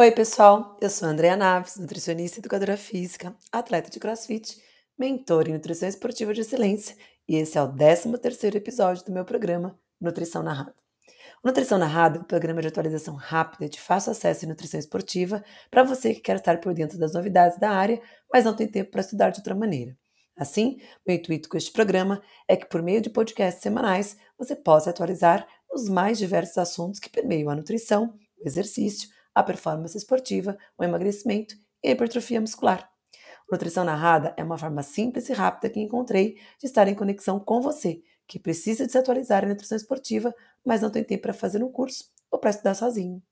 Oi, pessoal. Eu sou a Andrea Naves, nutricionista e educadora física, atleta de crossfit, mentor em nutrição esportiva de excelência, e esse é o 13º episódio do meu programa Nutrição Narrada. O Nutrição Narrada é um programa de atualização rápida de fácil acesso em nutrição esportiva para você que quer estar por dentro das novidades da área, mas não tem tempo para estudar de outra maneira. Assim, meu intuito com este programa é que, por meio de podcasts semanais, você possa atualizar os mais diversos assuntos que permeiam a nutrição, o exercício, a performance esportiva, o emagrecimento e a hipertrofia muscular. Nutrição Narrada é uma forma simples e rápida que encontrei de estar em conexão com você, que precisa de se atualizar em nutrição esportiva, mas não tem tempo para fazer um curso ou para estudar sozinho.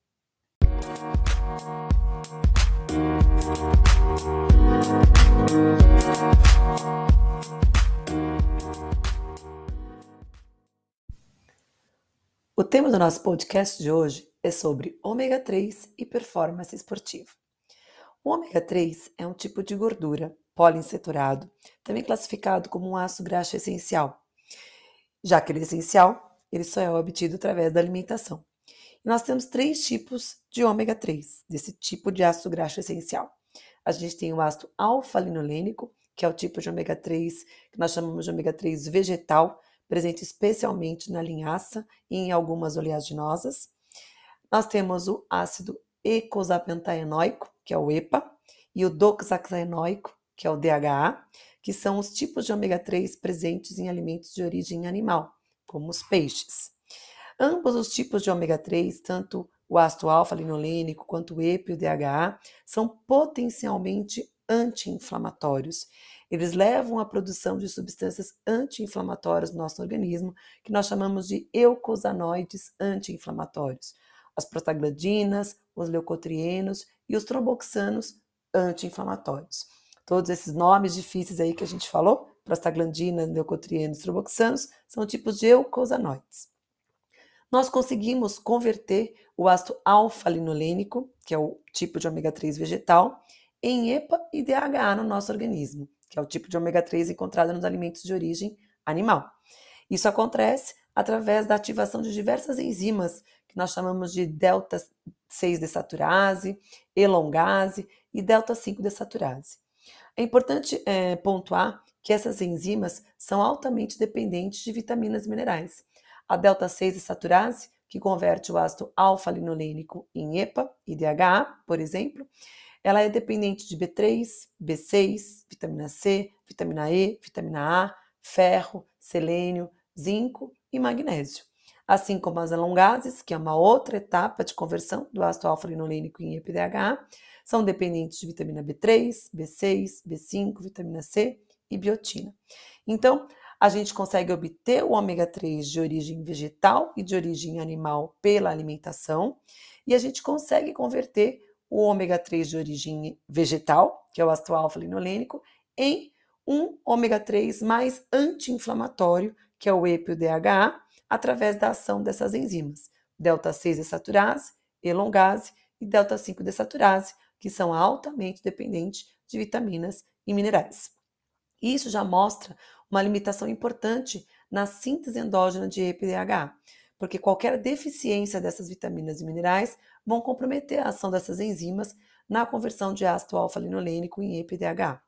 O tema do nosso podcast de hoje é sobre ômega 3 e performance esportiva. O ômega 3 é um tipo de gordura poliinsaturado, também classificado como um ácido graxo essencial. Já que ele é essencial, ele só é obtido através da alimentação. E nós temos três tipos de ômega 3, desse tipo de ácido graxo essencial. A gente tem o ácido alfa-linolênico, que é o tipo de ômega 3 que nós chamamos de ômega 3 vegetal, presente especialmente na linhaça e em algumas oleaginosas. Nós temos o ácido eicosapentaenoico, que é o EPA, e o doxaxaenoico, que é o DHA, que são os tipos de ômega 3 presentes em alimentos de origem animal, como os peixes. Ambos os tipos de ômega 3, tanto o ácido alfa-linolênico quanto o EPA e o DHA, são potencialmente anti-inflamatórios. Eles levam à produção de substâncias anti-inflamatórias no nosso organismo, que nós chamamos de eucosanoides anti-inflamatórios as prostaglandinas, os leucotrienos e os tromboxanos anti-inflamatórios. Todos esses nomes difíceis aí que a gente falou, prostaglandinas, leucotrienos, tromboxanos, são tipos de eucosanoides. Nós conseguimos converter o ácido alfa-linolênico, que é o tipo de ômega 3 vegetal, em EPA e DHA no nosso organismo, que é o tipo de ômega 3 encontrado nos alimentos de origem animal. Isso acontece através da ativação de diversas enzimas nós chamamos de delta 6 desaturase, elongase e delta 5 desaturase. É importante é, pontuar que essas enzimas são altamente dependentes de vitaminas e minerais. A delta 6 desaturase, que converte o ácido alfa-linolênico em EPA e DHA, por exemplo, ela é dependente de B3, B6, vitamina C, vitamina E, vitamina A, ferro, selênio, zinco e magnésio assim como as alongases, que é uma outra etapa de conversão do ácido alfa-linolênico em EPDH, são dependentes de vitamina B3, B6, B5, vitamina C e biotina. Então, a gente consegue obter o ômega 3 de origem vegetal e de origem animal pela alimentação, e a gente consegue converter o ômega 3 de origem vegetal, que é o ácido alfa-linolênico, em um ômega 3 mais anti-inflamatório, que é o EPO-DHA, através da ação dessas enzimas, delta 6 desaturase, elongase e delta 5 desaturase, que são altamente dependentes de vitaminas e minerais. Isso já mostra uma limitação importante na síntese endógena de EPDH, porque qualquer deficiência dessas vitaminas e minerais vão comprometer a ação dessas enzimas na conversão de ácido alfa-linolênico em EPDH.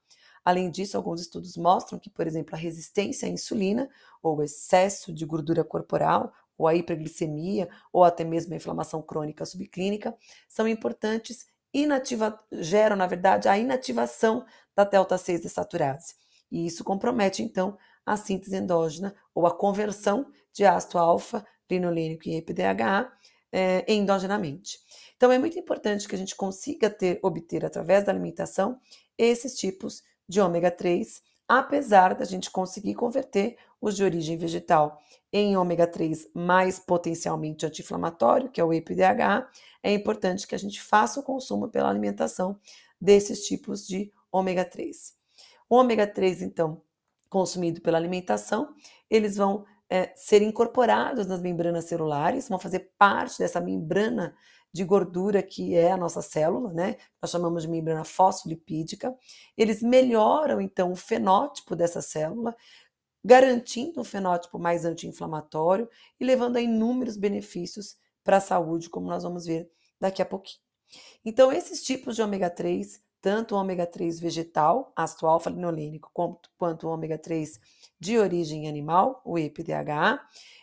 Além disso, alguns estudos mostram que, por exemplo, a resistência à insulina, ou excesso de gordura corporal, ou a hiperglicemia, ou até mesmo a inflamação crônica subclínica, são importantes inativa, geram, na verdade, a inativação da delta 6 desaturase. E isso compromete, então, a síntese endógena ou a conversão de ácido alfa, linolênico e EPDHA é, endogenamente. Então, é muito importante que a gente consiga ter, obter, através da alimentação, esses tipos de ômega 3, apesar da gente conseguir converter os de origem vegetal em ômega 3 mais potencialmente anti-inflamatório, que é o EPDH, é importante que a gente faça o consumo pela alimentação desses tipos de ômega 3. O ômega 3, então, consumido pela alimentação, eles vão é, ser incorporados nas membranas celulares, vão fazer parte dessa membrana de gordura que é a nossa célula, né? Nós chamamos de membrana fosfolipídica. Eles melhoram então o fenótipo dessa célula, garantindo um fenótipo mais anti-inflamatório e levando a inúmeros benefícios para a saúde, como nós vamos ver daqui a pouquinho. Então, esses tipos de ômega 3, tanto o ômega 3 vegetal, ácido alfa-linolênico, quanto o ômega 3 de origem animal, o EPA-DHA,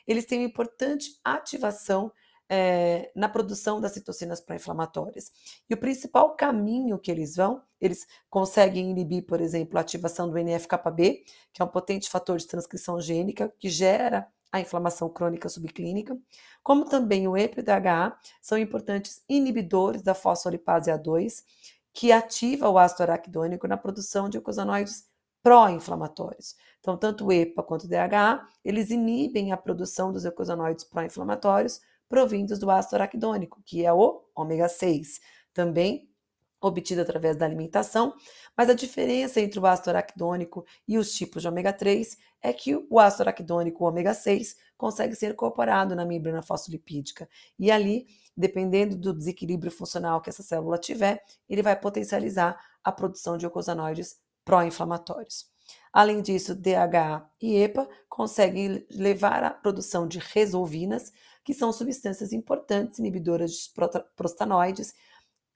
eles têm uma importante ativação é, na produção das citocinas pró-inflamatórias. E o principal caminho que eles vão, eles conseguem inibir, por exemplo, a ativação do NF-κB, que é um potente fator de transcrição gênica que gera a inflamação crônica subclínica, como também o EPA e o DHA são importantes inibidores da fosfolipase A2, que ativa o ácido araquidônico na produção de eicosanoides pró-inflamatórios. Então, tanto o EPA quanto o DHA, eles inibem a produção dos eicosanoides pró-inflamatórios provindos do ácido araquidônico, que é o ômega 6, também obtido através da alimentação, mas a diferença entre o ácido araquidônico e os tipos de ômega 3 é que o ácido araquidônico, o ômega 6, consegue ser incorporado na membrana fosfolipídica e ali, dependendo do desequilíbrio funcional que essa célula tiver, ele vai potencializar a produção de eicosanoides pró-inflamatórios. Além disso, DHA e EPA conseguem levar à produção de resolvinas, que são substâncias importantes inibidoras de prostanoides,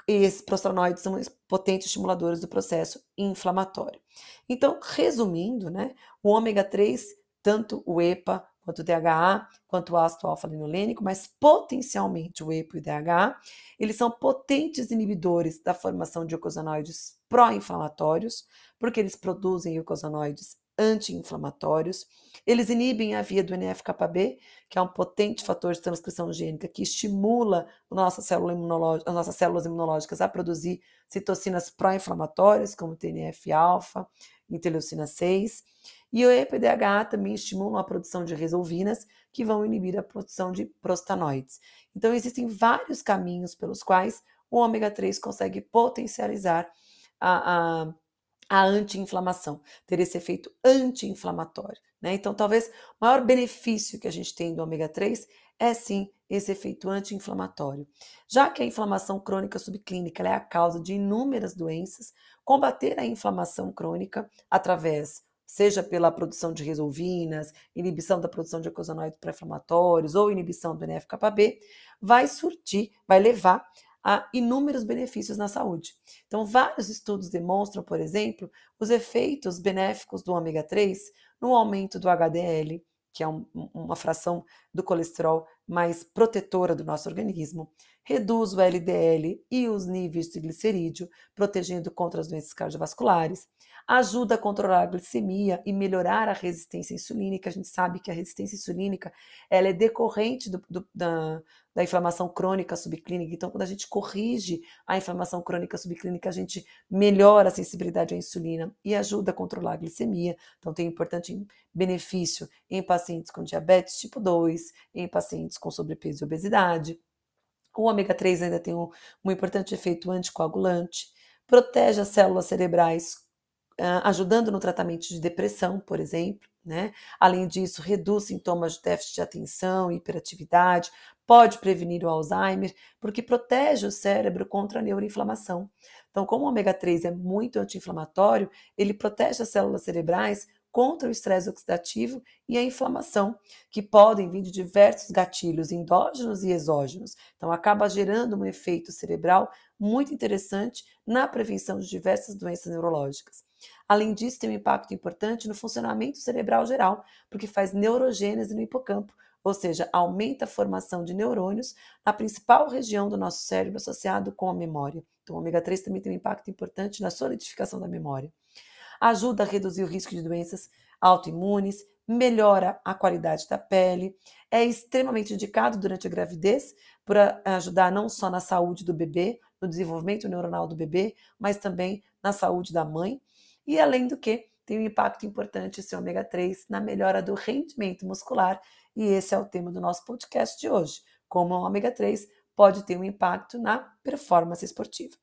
e esses prostanoides são potentes estimuladores do processo inflamatório. Então, resumindo, né, o ômega 3, tanto o EPA quanto o DHA, quanto o ácido alfa-linolênico, mas potencialmente o EPA e o DHA, eles são potentes inibidores da formação de eicosanoides pró-inflamatórios, porque eles produzem eicosanoides anti-inflamatórios. Eles inibem a via do NF-κB, que é um potente fator de transcrição gênica que estimula nossa célula as nossas células imunológicas a produzir citocinas pró-inflamatórias, como TNF-alfa, interleucina 6. E o EPDH também estimula a produção de resolvinas, que vão inibir a produção de prostanoides. Então, existem vários caminhos pelos quais o ômega 3 consegue potencializar a, a a anti-inflamação, ter esse efeito anti-inflamatório. Né? Então, talvez o maior benefício que a gente tem do ômega 3 é sim esse efeito anti-inflamatório. Já que a inflamação crônica subclínica é a causa de inúmeras doenças, combater a inflamação crônica através seja pela produção de resolvinas, inibição da produção de eicosanoides pré-inflamatórios ou inibição do NF-κB, vai surtir, vai levar a inúmeros benefícios na saúde. Então, vários estudos demonstram, por exemplo, os efeitos benéficos do ômega 3 no aumento do HDL, que é um, uma fração do colesterol mais protetora do nosso organismo, reduz o LDL e os níveis de glicerídeo, protegendo contra as doenças cardiovasculares, ajuda a controlar a glicemia e melhorar a resistência insulínica. A gente sabe que a resistência insulínica ela é decorrente do, do, da, da inflamação crônica subclínica. Então, quando a gente corrige a inflamação crônica subclínica, a gente melhora a sensibilidade à insulina e ajuda a controlar a glicemia. Então, tem importante benefício em pacientes com diabetes tipo 2, em pacientes com sobrepeso e obesidade. O ômega 3 ainda tem um, um importante efeito anticoagulante, protege as células cerebrais ajudando no tratamento de depressão, por exemplo. Né? Além disso, reduz sintomas de déficit de atenção, hiperatividade, pode prevenir o Alzheimer, porque protege o cérebro contra a neuroinflamação. Então, como o ômega 3 é muito anti-inflamatório, ele protege as células cerebrais contra o estresse oxidativo e a inflamação, que podem vir de diversos gatilhos endógenos e exógenos. Então, acaba gerando um efeito cerebral muito interessante na prevenção de diversas doenças neurológicas. Além disso, tem um impacto importante no funcionamento cerebral geral, porque faz neurogênese no hipocampo, ou seja, aumenta a formação de neurônios na principal região do nosso cérebro associado com a memória. Então, o ômega 3 também tem um impacto importante na solidificação da memória ajuda a reduzir o risco de doenças autoimunes, melhora a qualidade da pele, é extremamente indicado durante a gravidez por ajudar não só na saúde do bebê, no desenvolvimento neuronal do bebê, mas também na saúde da mãe. E além do que, tem um impacto importante esse ômega 3 na melhora do rendimento muscular, e esse é o tema do nosso podcast de hoje, como o ômega 3 pode ter um impacto na performance esportiva.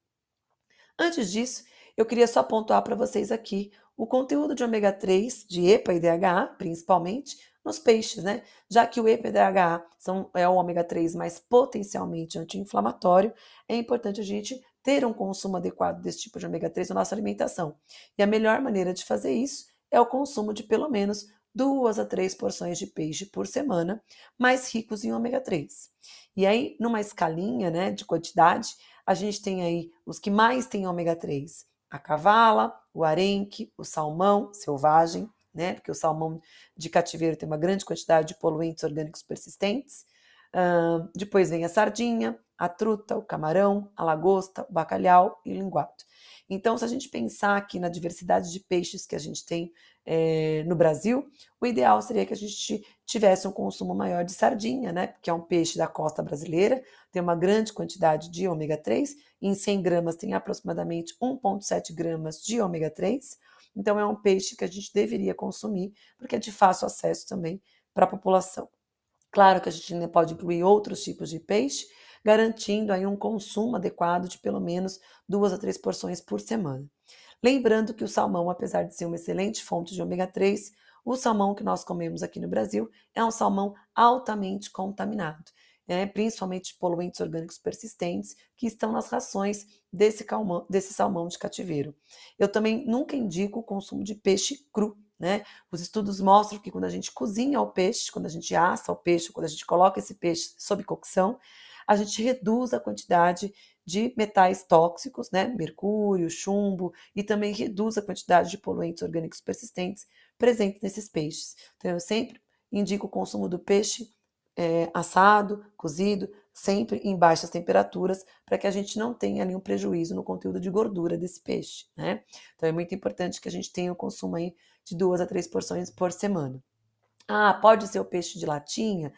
Antes disso, eu queria só pontuar para vocês aqui o conteúdo de ômega 3, de EPA e DHA, principalmente, nos peixes, né? Já que o EPA e DHA são, é o ômega 3 mais potencialmente anti-inflamatório, é importante a gente ter um consumo adequado desse tipo de ômega 3 na nossa alimentação. E a melhor maneira de fazer isso é o consumo de pelo menos duas a três porções de peixe por semana, mais ricos em ômega 3. E aí, numa escalinha né, de quantidade, A gente tem aí os que mais têm ômega 3, a cavala, o arenque, o salmão selvagem, né? Porque o salmão de cativeiro tem uma grande quantidade de poluentes orgânicos persistentes. Uh, depois vem a sardinha, a truta, o camarão, a lagosta, o bacalhau e o linguado. Então, se a gente pensar aqui na diversidade de peixes que a gente tem é, no Brasil, o ideal seria que a gente tivesse um consumo maior de sardinha, né? Que é um peixe da costa brasileira, tem uma grande quantidade de ômega 3, em 100 gramas tem aproximadamente 1,7 gramas de ômega 3. Então, é um peixe que a gente deveria consumir, porque é de fácil acesso também para a população. Claro que a gente ainda pode incluir outros tipos de peixe, garantindo aí um consumo adequado de pelo menos duas a três porções por semana. Lembrando que o salmão, apesar de ser uma excelente fonte de ômega 3, o salmão que nós comemos aqui no Brasil é um salmão altamente contaminado, né? principalmente poluentes orgânicos persistentes que estão nas rações desse, desse salmão de cativeiro. Eu também nunca indico o consumo de peixe cru. Né? Os estudos mostram que quando a gente cozinha o peixe, quando a gente assa o peixe, quando a gente coloca esse peixe sob cocção, a gente reduz a quantidade de metais tóxicos, né, mercúrio, chumbo, e também reduz a quantidade de poluentes orgânicos persistentes presentes nesses peixes. Então, eu sempre indico o consumo do peixe é, assado, cozido, sempre em baixas temperaturas, para que a gente não tenha nenhum prejuízo no conteúdo de gordura desse peixe, né? Então, é muito importante que a gente tenha o consumo aí de duas a três porções por semana. Ah, pode ser o peixe de latinha?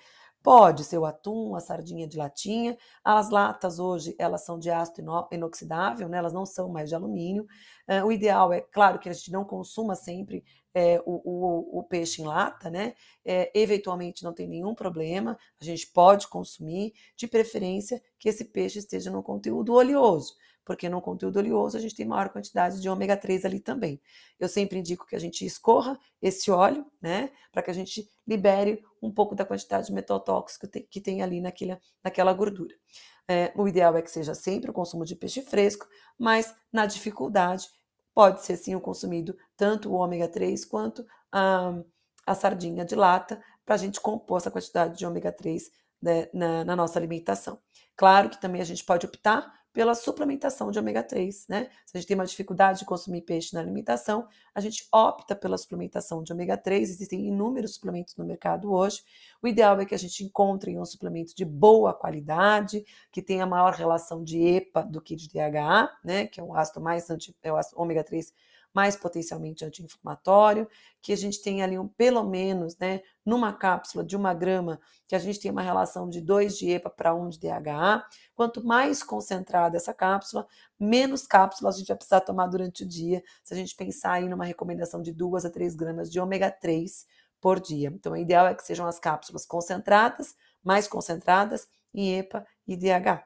Pode ser o atum, a sardinha de latinha. As latas hoje, elas são de aço inoxidável, né? elas não são mais de alumínio. Uh, o ideal é, claro, que a gente não consuma sempre é, o, o, o, peixe em lata, né? É, eventualmente não tem nenhum problema, a gente pode consumir, de preferência que esse peixe esteja no conteúdo oleoso porque no conteúdo oleoso a gente tem maior quantidade de ômega 3 ali também. Eu sempre indico que a gente escorra esse óleo, né, para que a gente libere um pouco da quantidade de metal tóxico que tem ali naquela, naquela gordura. É, o ideal é que seja sempre o consumo de peixe fresco, mas na dificuldade pode ser sim o consumido tanto o ômega 3 quanto a, a sardinha de lata para a gente compor essa quantidade de ômega 3 né, na, na nossa alimentação. Claro que também a gente pode optar pela suplementação de ômega 3, né? Se a gente tem uma dificuldade de consumir peixe na alimentação, a gente opta pela suplementação de ômega 3. Existem inúmeros suplementos no mercado hoje. O ideal é que a gente encontre um suplemento de boa qualidade, que tenha maior relação de EPA do que de DHA, né? Que é o ácido mais anti, é o ácido ômega 3 mais potencialmente anti-inflamatório, que a gente tem ali um, pelo menos, né, numa cápsula de uma grama, que a gente tem uma relação de 2 de EPA para 1 um de DHA. Quanto mais concentrada essa cápsula, menos cápsulas a gente vai precisar tomar durante o dia, se a gente pensar aí numa recomendação de 2 a 3 gramas de ômega 3 por dia. Então, o ideal é que sejam as cápsulas concentradas, mais concentradas em EPA e DHA.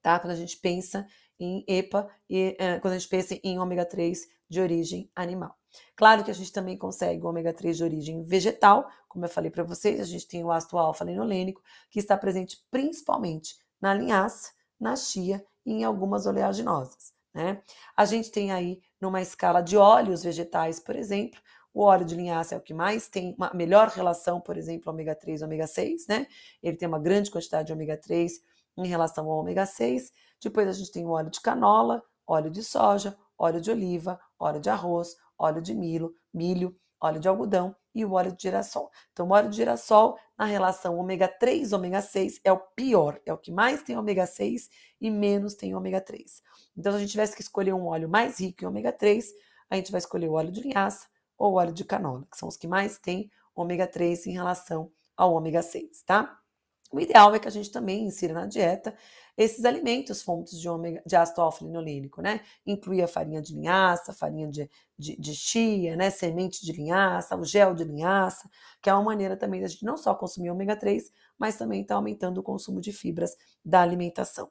Tá? Quando a gente pensa em EPA e uh, quando a gente pensa em ômega 3 de origem animal. Claro que a gente também consegue o ômega 3 de origem vegetal, como eu falei para vocês, a gente tem o ácido alfa-linolênico, que está presente principalmente na linhaça, na chia e em algumas oleaginosas. Né? A gente tem aí, numa escala de óleos vegetais, por exemplo, o óleo de linhaça é o que mais tem uma melhor relação, por exemplo, ômega 3 e ômega 6, né? Ele tem uma grande quantidade de ômega 3 em relação ao ômega 6. Depois a gente tem o óleo de canola, óleo de soja, óleo de oliva, óleo de arroz, óleo de milho, milho, óleo de algodão e o óleo de girassol. Então, o óleo de girassol, na relação ômega 3 ômega 6, é o pior, é o que mais tem ômega 6 e menos tem ômega 3. Então, se a gente tivesse que escolher um óleo mais rico em ômega 3, a gente vai escolher o óleo de linhaça ou o óleo de canola, que são os que mais têm ômega 3 em relação ao ômega 6, tá? O ideal é que a gente também insira na dieta esses alimentos fontes de, ômega, de ácido alfa-linolênico, né? Inclui a farinha de linhaça, farinha de, de, de, chia, né? Semente de linhaça, o gel de linhaça, que é uma maneira também da gente não só consumir ômega 3, mas também está aumentando o consumo de fibras da alimentação.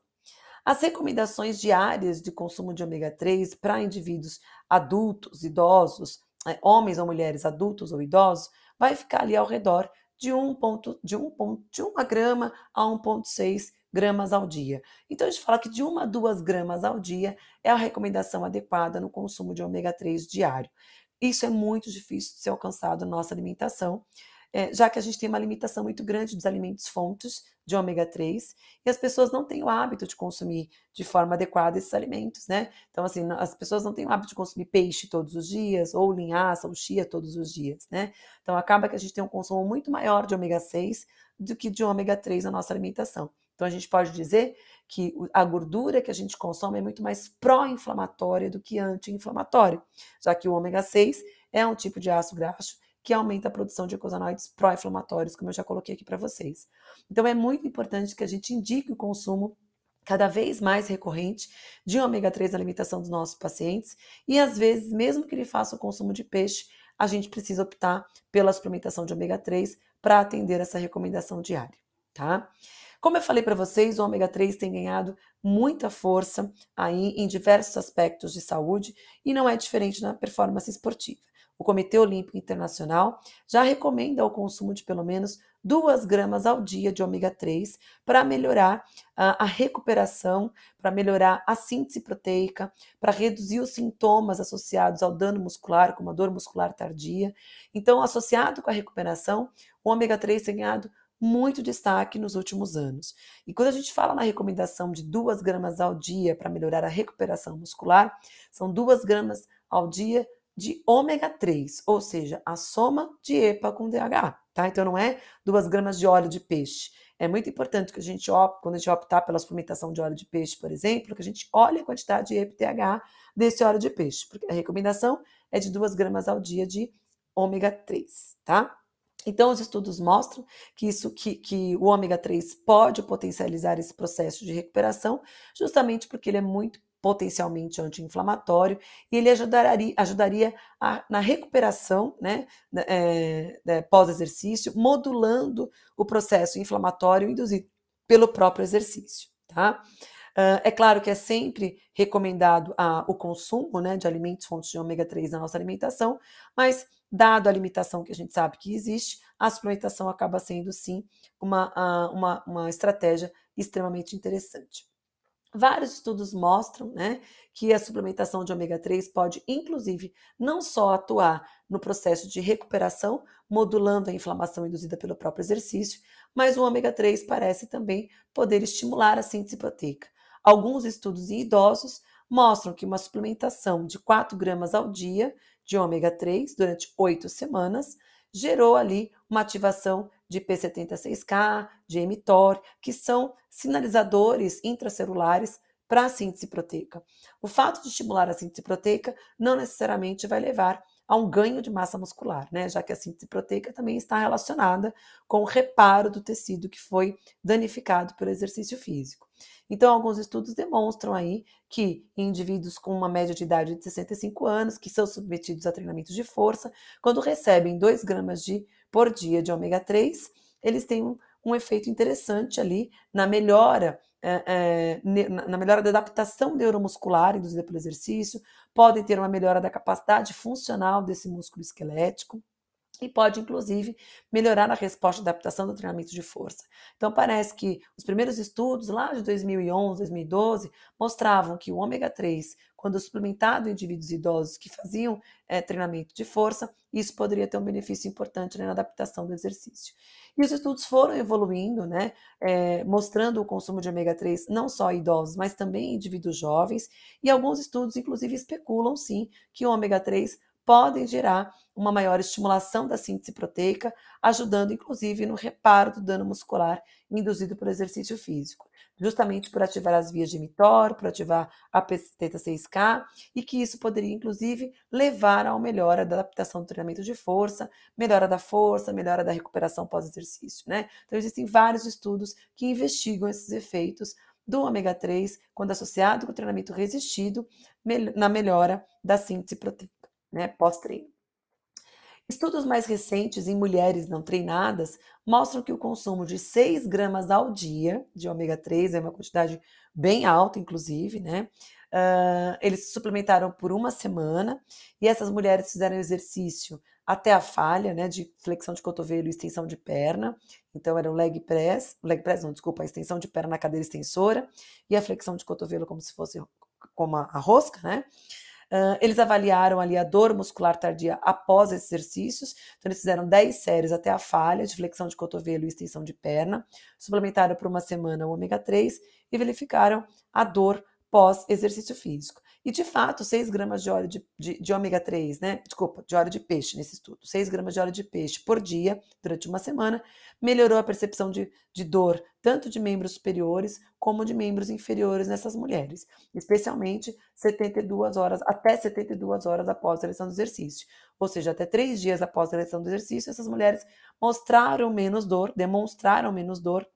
As recomendações diárias de consumo de ômega 3 para indivíduos adultos, idosos, é, homens ou mulheres adultos ou idosos, vai ficar ali ao redor de, 1 ponto, de, 1 ponto, de 1 grama a 1,6 gramas ao dia. Então, a gente fala que de 1 a 2 gramas ao dia é a recomendação adequada no consumo de ômega 3 diário. Isso é muito difícil de ser alcançado na nossa alimentação. É, já que a gente tem uma limitação muito grande dos alimentos fontes de ômega 3 e as pessoas não têm o hábito de consumir de forma adequada esses alimentos, né? Então, assim, as pessoas não têm o hábito de consumir peixe todos os dias, ou linhaça, ou chia todos os dias, né? Então, acaba que a gente tem um consumo muito maior de ômega 6 do que de ômega 3 na nossa alimentação. Então, a gente pode dizer que a gordura que a gente consome é muito mais pró-inflamatória do que anti-inflamatória, já que o ômega 6 é um tipo de ácido graxo que aumenta a produção de eicosanoides pró-inflamatórios, como eu já coloquei aqui para vocês. Então é muito importante que a gente indique o consumo cada vez mais recorrente de ômega 3 na alimentação dos nossos pacientes e às vezes, mesmo que ele faça o consumo de peixe, a gente precisa optar pela suplementação de ômega 3 para atender essa recomendação diária, tá? Como eu falei para vocês, o ômega 3 tem ganhado muita força aí em diversos aspectos de saúde e não é diferente na performance esportiva. O Comitê Olímpico Internacional já recomenda o consumo de pelo menos 2 gramas ao dia de ômega 3 para melhorar a, a recuperação, para melhorar a síntese proteica, para reduzir os sintomas associados ao dano muscular, como a dor muscular tardia. Então, associado com a recuperação, o ômega 3 tem ganhado muito destaque nos últimos anos. E quando a gente fala na recomendação de 2 gramas ao dia para melhorar a recuperação muscular, são 2 gramas ao dia de ômega 3, ou seja, a soma de EPA com DHA, tá? Então não é 2 gramas de óleo de peixe. É muito importante que a gente, quando a gente optar pela suplementação de óleo de peixe, por exemplo, que a gente olhe a quantidade de EPA e DHA desse óleo de peixe, porque a recomendação é de 2 gramas ao dia de ômega 3, tá? Então, os estudos mostram que, isso, que, que o ômega 3 pode potencializar esse processo de recuperação, justamente porque ele é muito potencialmente anti-inflamatório e ele ajudaria, ajudaria a, na recuperação né, é, pós-exercício, modulando o processo inflamatório induzido pelo próprio exercício. Tá? Uh, é claro que é sempre recomendado a, o consumo né, de alimentos fontes de ômega 3 na nossa alimentação, mas dado a limitação que a gente sabe que existe, a suplementação acaba sendo sim uma, uma, uma estratégia extremamente interessante. Vários estudos mostram né, que a suplementação de ômega 3 pode, inclusive, não só atuar no processo de recuperação, modulando a inflamação induzida pelo próprio exercício, mas o ômega 3 parece também poder estimular a síntese proteica. Alguns estudos em idosos mostram que uma suplementação de 4 gramas ao dia de ômega 3 durante 8 semanas gerou ali uma ativação de P76K, de mTOR, que são sinalizadores intracelulares para a síntese proteica. O fato de estimular a síntese proteica não necessariamente vai levar a um ganho de massa muscular, né? Já que a síntese proteica também está relacionada com o reparo do tecido que foi danificado pelo exercício físico. Então, alguns estudos demonstram aí que indivíduos com uma média de idade de 65 anos, que são submetidos a treinamentos de força, quando recebem 2 gramas de, por dia de ômega 3, eles têm um, um efeito interessante ali na melhora é, é, na melhora da adaptação neuromuscular induzida pelo exercício, podem ter uma melhora da capacidade funcional desse músculo esquelético e pode, inclusive, melhorar a resposta de adaptação do treinamento de força. Então, parece que os primeiros estudos, lá de 2011, 2012, mostravam que o ômega 3, quando suplementado em indivíduos idosos que faziam é, treinamento de força, isso poderia ter um benefício importante né, na adaptação do exercício. E os estudos foram evoluindo, né, é, mostrando o consumo de ômega 3 não só em idosos, mas também em indivíduos jovens, e alguns estudos, inclusive, especulam sim que o ômega 3 podem gerar uma maior estimulação da síntese proteica, ajudando inclusive no reparo do dano muscular induzido pelo exercício físico, justamente por ativar as vias de mTOR, por ativar a P76K, e que isso poderia inclusive levar a uma melhora da adaptação do treinamento de força, melhora da força, melhora da recuperação pós-exercício, né? Então existem vários estudos que investigam esses efeitos do ômega 3 quando associado com o treinamento resistido na melhora da síntese proteica né, pós-treino. Estudos mais recentes em mulheres não treinadas mostram que o consumo de 6 gramas ao dia de ômega 3 é uma quantidade bem alta, inclusive, né? Uh, eles se suplementaram por uma semana e essas mulheres fizeram exercício até a falha, né, de flexão de cotovelo e extensão de perna. Então era o leg press, leg press não, desculpa, a extensão de perna na cadeira extensora e a flexão de cotovelo como se fosse como a, a rosca, né? Eles avaliaram ali a dor muscular tardia após exercícios. Então, eles fizeram 10 séries até a falha de flexão de cotovelo e extensão de perna, suplementaram por uma semana o ômega 3 e verificaram a dor pós exercício físico. E de fato, 6 gramas de óleo de, de, de, ômega 3, né? Desculpa, de óleo de peixe nesse estudo. 6 gramas de óleo de peixe por dia durante uma semana melhorou a percepção de, de dor, tanto de membros superiores como de membros inferiores nessas mulheres, especialmente 72 horas, até 72 horas após a realização do exercício. Ou seja, até três dias após a realização do exercício, essas mulheres mostraram menos dor, demonstraram menos dor,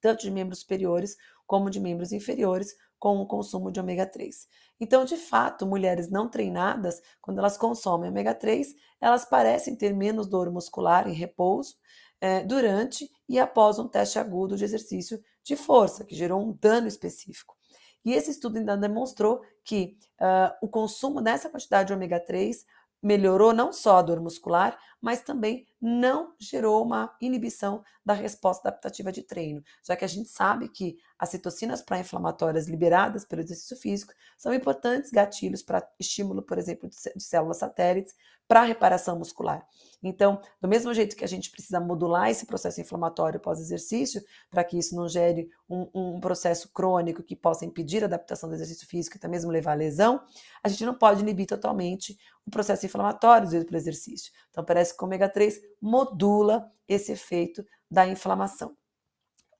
tanto de membros superiores como de membros inferiores, com o consumo de ômega 3. Então, de fato, mulheres não treinadas, quando elas consomem ômega 3, elas parecem ter menos dor muscular em repouso é, durante e após um teste agudo de exercício de força, que gerou um dano específico. E esse estudo ainda demonstrou que uh, o consumo dessa quantidade de ômega 3 melhorou não só a dor muscular, mas também não gerou uma inibição da resposta adaptativa de treino, já que a gente sabe que as citocinas pró-inflamatórias liberadas pelo exercício físico são importantes gatilhos para estímulo, por exemplo, de células satélites para reparação muscular. Então, do mesmo jeito que a gente precisa modular esse processo inflamatório pós-exercício, para que isso não gere um, um, processo crônico que possa impedir a adaptação do exercício físico e até mesmo levar à lesão, a gente não pode inibir totalmente o processo inflamatório pelo exercício. Então, parece que o ômega 3 modula esse efeito da inflamação.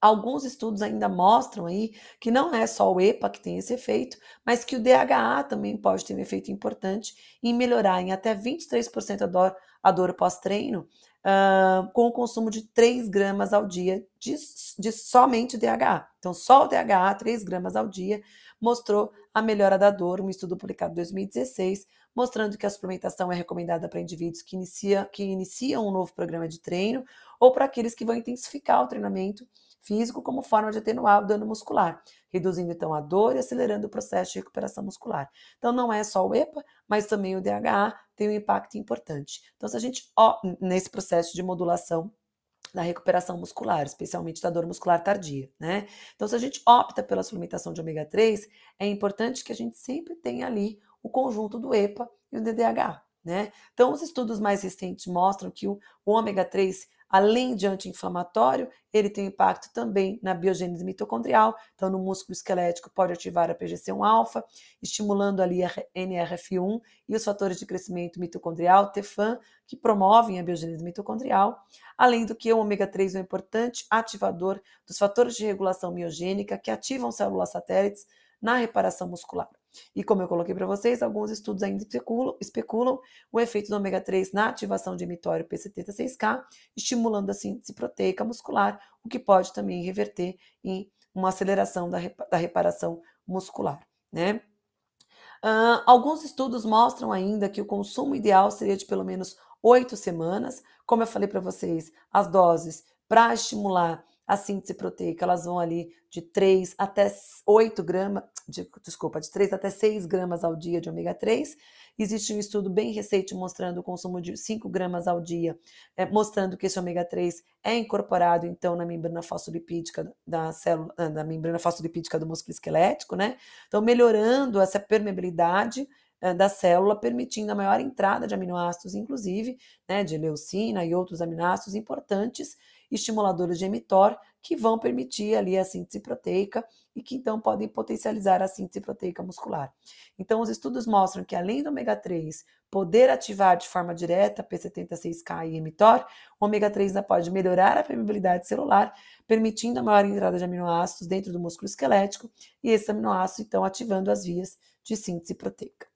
Alguns estudos ainda mostram aí que não é só o EPA que tem esse efeito, mas que o DHA também pode ter um efeito importante em melhorar em até 23% a dor, a dor pós-treino, uh, com o consumo de 3 gramas ao dia de, de somente DHA. Então, só o DHA, 3 gramas ao dia, mostrou a melhora da dor, um estudo publicado em 2016, mostrando que a suplementação é recomendada para indivíduos que, inicia, que iniciam um novo programa de treino ou para aqueles que vão intensificar o treinamento físico como forma de atenuar o dano muscular, reduzindo então a dor e acelerando o processo de recuperação muscular. Então não é só o EPA, mas também o DHA tem um impacto importante. Então se a gente, ó, nesse processo de modulação da recuperação muscular, especialmente da dor muscular tardia, né? Então, se a gente opta pela suplementação de ômega 3, é importante que a gente sempre tenha ali o conjunto do EPA e o DDH, né? Então, os estudos mais recentes mostram que o, o ômega 3 Além de anti-inflamatório, ele tem impacto também na biogênese mitocondrial, então no músculo esquelético pode ativar a PGC1-alfa, estimulando ali a NRF1 e os fatores de crescimento mitocondrial, TFAN, que promovem a biogênese mitocondrial, além do que o ômega 3 é um importante ativador dos fatores de regulação miogênica que ativam células satélites na reparação muscular. E como eu coloquei para vocês, alguns estudos ainda especulam, especulam, o efeito do ômega 3 na ativação de emitório P76K, estimulando a síntese proteica muscular, o que pode também reverter em uma aceleração da, da reparação muscular. Né? Uh, alguns estudos mostram ainda que o consumo ideal seria de pelo menos oito semanas. Como eu falei para vocês, as doses para estimular a síntese proteica, elas vão ali de 3 até 8 gramas, de, desculpa, de 3 até 6 gramas ao dia de ômega 3. Existe um estudo bem recente mostrando o consumo de 5 gramas ao dia, é, mostrando que esse ômega 3 é incorporado, então, na membrana fosfolipídica da célula, da membrana fosfolipídica do músculo esquelético, né? Então, melhorando essa permeabilidade é, da célula, permitindo a maior entrada de aminoácidos, inclusive, né, de leucina e outros aminoácidos importantes, estimuladores de mTOR, que vão permitir ali a síntese proteica e que então podem potencializar a síntese proteica muscular. Então, os estudos mostram que além do ômega 3 poder ativar de forma direta P76K e mTOR, o ômega 3 ainda pode melhorar a permeabilidade celular, permitindo a maior entrada de aminoácidos dentro do músculo esquelético e esses aminoácidos então ativando as vias de síntese proteica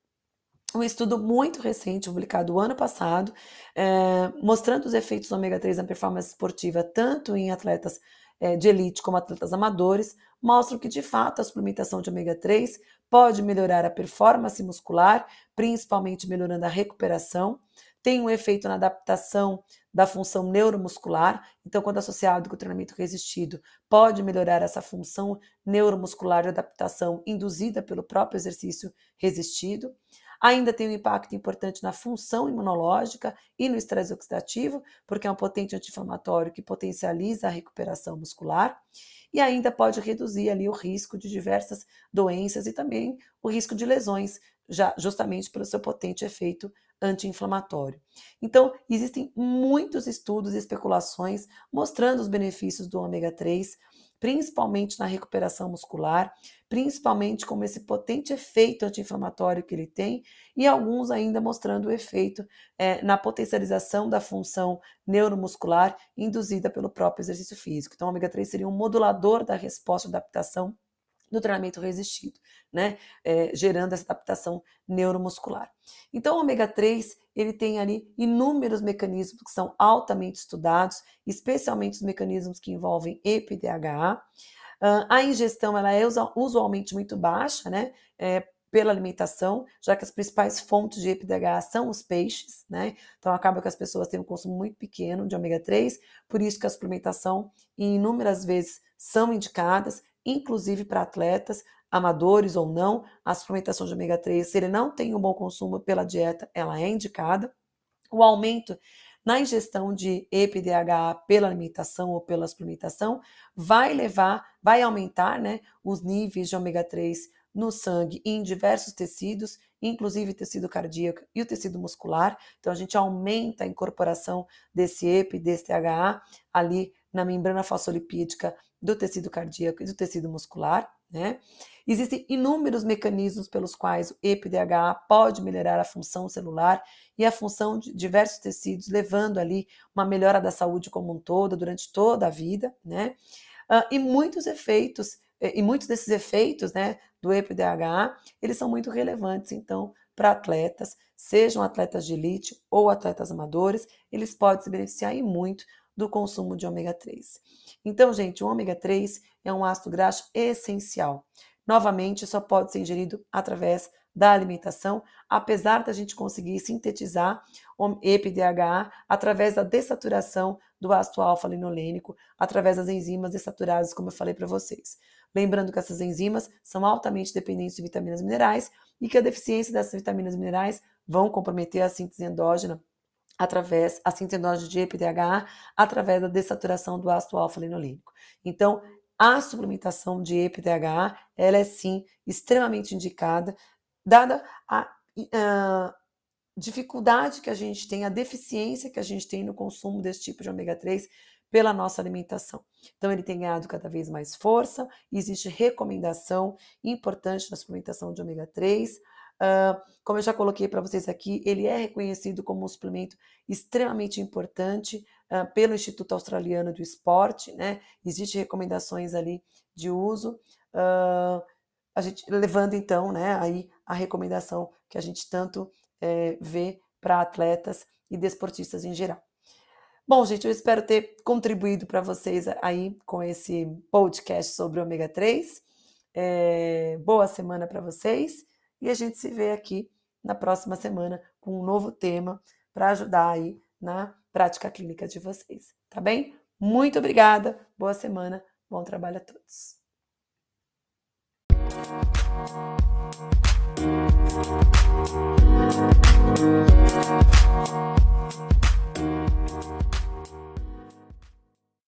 um estudo muito recente, publicado ano passado, é, mostrando os efeitos do ômega 3 na performance esportiva, tanto em atletas é, de elite como atletas amadores, mostram que, de fato, a suplementação de ômega 3 pode melhorar a performance muscular, principalmente melhorando a recuperação, tem um efeito na adaptação da função neuromuscular, então, quando associado com o treinamento resistido, pode melhorar essa função neuromuscular de adaptação induzida pelo próprio exercício resistido. Ainda tem um impacto importante na função imunológica e no estresse oxidativo, porque é um potente anti-inflamatório que potencializa a recuperação muscular e ainda pode reduzir ali o risco de diversas doenças e também o risco de lesões, já justamente pelo seu potente efeito anti-inflamatório. Então, existem muitos estudos e especulações mostrando os benefícios do ômega 3 principalmente na recuperação muscular, principalmente como esse potente efeito anti-inflamatório que ele tem, e alguns ainda mostrando o efeito é, na potencialização da função neuromuscular induzida pelo próprio exercício físico. Então, o ômega 3 seria um modulador da resposta de adaptação do treinamento resistido, né? É, gerando essa adaptação neuromuscular. Então, o ômega 3 ele tem ali inúmeros mecanismos que são altamente estudados, especialmente os mecanismos que envolvem EPDHA. Uh, a ingestão ela é usualmente muito baixa, né? É, pela alimentação, já que as principais fontes de EPDHA são os peixes, né? Então acaba que as pessoas têm um consumo muito pequeno de ômega 3, por isso que a suplementação inúmeras vezes são indicadas inclusive para atletas, amadores ou não, a suplementação de ômega 3, se ele não tem um bom consumo pela dieta, ela é indicada. O aumento na ingestão de EPDHA pela alimentação ou pela suplementação vai levar, vai aumentar né, os níveis de ômega 3 no sangue e em diversos tecidos, inclusive tecido cardíaco e o tecido muscular. Então a gente aumenta a incorporação desse EPI, desse THA ali na membrana fosfolipídica do tecido cardíaco e do tecido muscular, né? Existem inúmeros mecanismos pelos quais o EPDHA pode melhorar a função celular e a função de diversos tecidos, levando ali uma melhora da saúde como um todo durante toda a vida, né? Uh, e muitos efeitos, e muitos desses efeitos, né, do EPDHA, eles são muito relevantes, então, para atletas, sejam atletas de elite ou atletas amadores, eles podem se beneficiar e muito do consumo de ômega 3. Então, gente, o ômega 3 é um ácido graxo essencial. Novamente, só pode ser ingerido através da alimentação, apesar da gente conseguir sintetizar EPDHA através da dessaturação do ácido alfa-linolênico, através das enzimas dessaturadas, como eu falei para vocês. Lembrando que essas enzimas são altamente dependentes de vitaminas minerais e que a deficiência dessas vitaminas minerais vão comprometer a síntese endógena através, a síntese de EPDHA, através da dessaturação do ácido alfa-linolênico. Então, a suplementação de EPDHA, ela é sim extremamente indicada, dada a, a dificuldade que a gente tem, a deficiência que a gente tem no consumo desse tipo de ômega 3 pela nossa alimentação. Então, ele tem ganhado cada vez mais força, existe recomendação importante na suplementação de ômega 3. Uh, como eu já coloquei para vocês aqui, ele é reconhecido como um suplemento extremamente importante uh, pelo Instituto Australiano do Esporte, né? Existem recomendações ali de uso. Uh, a gente levando então, né, aí a recomendação que a gente tanto é, vê para atletas e desportistas em geral. Bom, gente, eu espero ter contribuído para vocês aí com esse podcast sobre ômega 3. É, boa semana para vocês e a gente se vê aqui na próxima semana com um novo tema para ajudar aí na prática clínica de vocês, tá bem? Muito obrigada, boa semana, bom trabalho a todos.